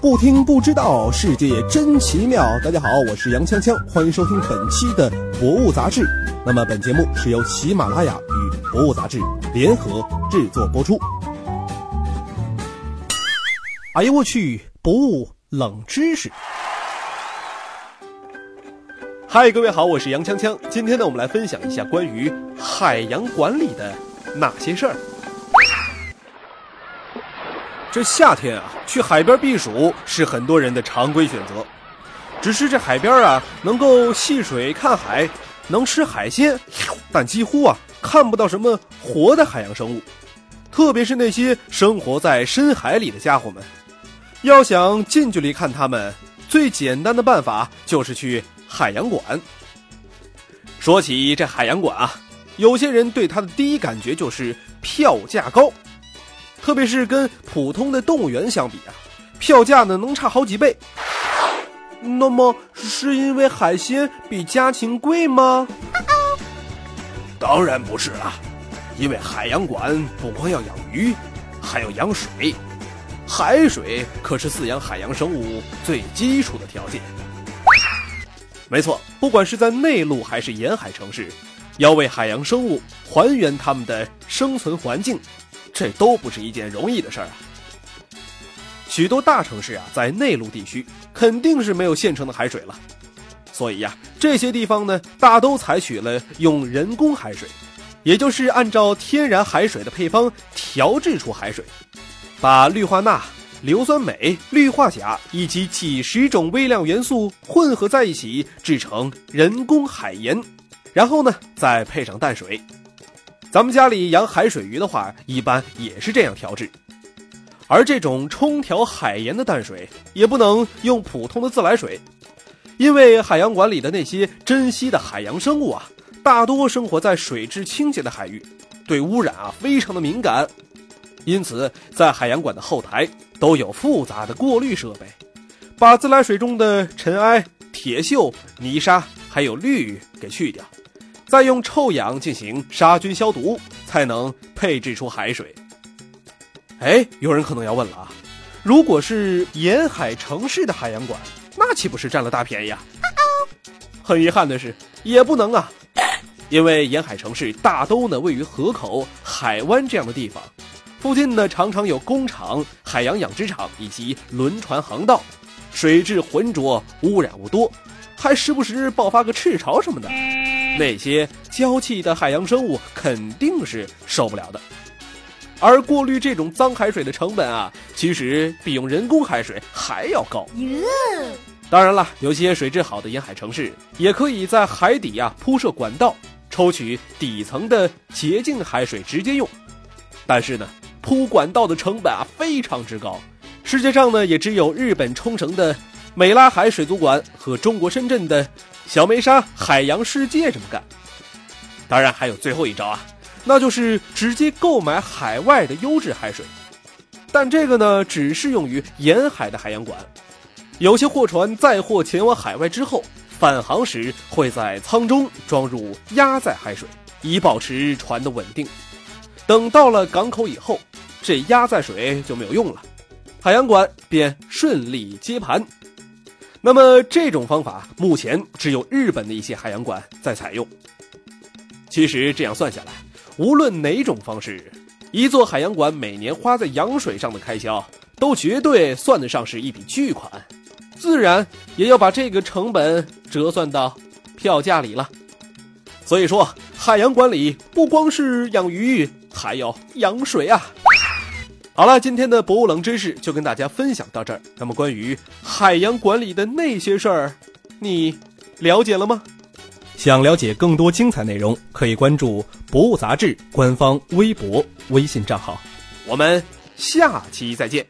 不听不知道，世界真奇妙。大家好，我是杨锵锵，欢迎收听本期的《博物杂志》。那么本节目是由喜马拉雅与《博物杂志》联合制作播出。哎呦我去！博物冷知识。嗨，各位好，我是杨锵锵。今天呢，我们来分享一下关于海洋管理的那些事儿。这夏天啊，去海边避暑是很多人的常规选择。只是这海边啊，能够戏水看海，能吃海鲜，但几乎啊看不到什么活的海洋生物，特别是那些生活在深海里的家伙们。要想近距离看他们，最简单的办法就是去海洋馆。说起这海洋馆啊，有些人对它的第一感觉就是票价高。特别是跟普通的动物园相比啊，票价呢能差好几倍。那么是因为海鲜比家禽贵吗？当然不是了，因为海洋馆不光要养鱼，还要养水。海水可是饲养海洋生物最基础的条件。没错，不管是在内陆还是沿海城市，要为海洋生物还原它们的生存环境。这都不是一件容易的事儿啊！许多大城市啊，在内陆地区肯定是没有现成的海水了，所以呀，这些地方呢，大都采取了用人工海水，也就是按照天然海水的配方调制出海水，把氯化钠、硫酸镁、氯化钾以及几十种微量元素混合在一起，制成人工海盐，然后呢，再配上淡水。咱们家里养海水鱼的话，一般也是这样调制。而这种冲调海盐的淡水，也不能用普通的自来水，因为海洋馆里的那些珍稀的海洋生物啊，大多生活在水质清洁的海域，对污染啊非常的敏感。因此，在海洋馆的后台都有复杂的过滤设备，把自来水中的尘埃、铁锈、泥沙还有氯给去掉。再用臭氧进行杀菌消毒，才能配制出海水。哎，有人可能要问了啊，如果是沿海城市的海洋馆，那岂不是占了大便宜啊？很遗憾的是，也不能啊，因为沿海城市大都呢位于河口、海湾这样的地方，附近呢常常有工厂、海洋养殖场以及轮船航道，水质浑浊，污染物多，还时不时爆发个赤潮什么的。那些娇气的海洋生物肯定是受不了的，而过滤这种脏海水的成本啊，其实比用人工海水还要高。当然了，有些水质好的沿海城市也可以在海底啊铺设管道，抽取底层的洁净海水直接用。但是呢，铺管道的成本啊非常之高，世界上呢也只有日本冲绳的美拉海水族馆和中国深圳的。小梅沙海洋世界这么干，当然还有最后一招啊，那就是直接购买海外的优质海水。但这个呢，只适用于沿海的海洋馆。有些货船载货前往海外之后，返航时会在舱中装入压载海水，以保持船的稳定。等到了港口以后，这压载水就没有用了，海洋馆便顺利接盘。那么这种方法目前只有日本的一些海洋馆在采用。其实这样算下来，无论哪种方式，一座海洋馆每年花在养水上的开销，都绝对算得上是一笔巨款，自然也要把这个成本折算到票价里了。所以说，海洋馆里不光是养鱼，还要养水啊。好了，今天的博物冷知识就跟大家分享到这儿。那么，关于海洋管理的那些事儿，你了解了吗？想了解更多精彩内容，可以关注《博物杂志》官方微博、微信账号。我们下期再见。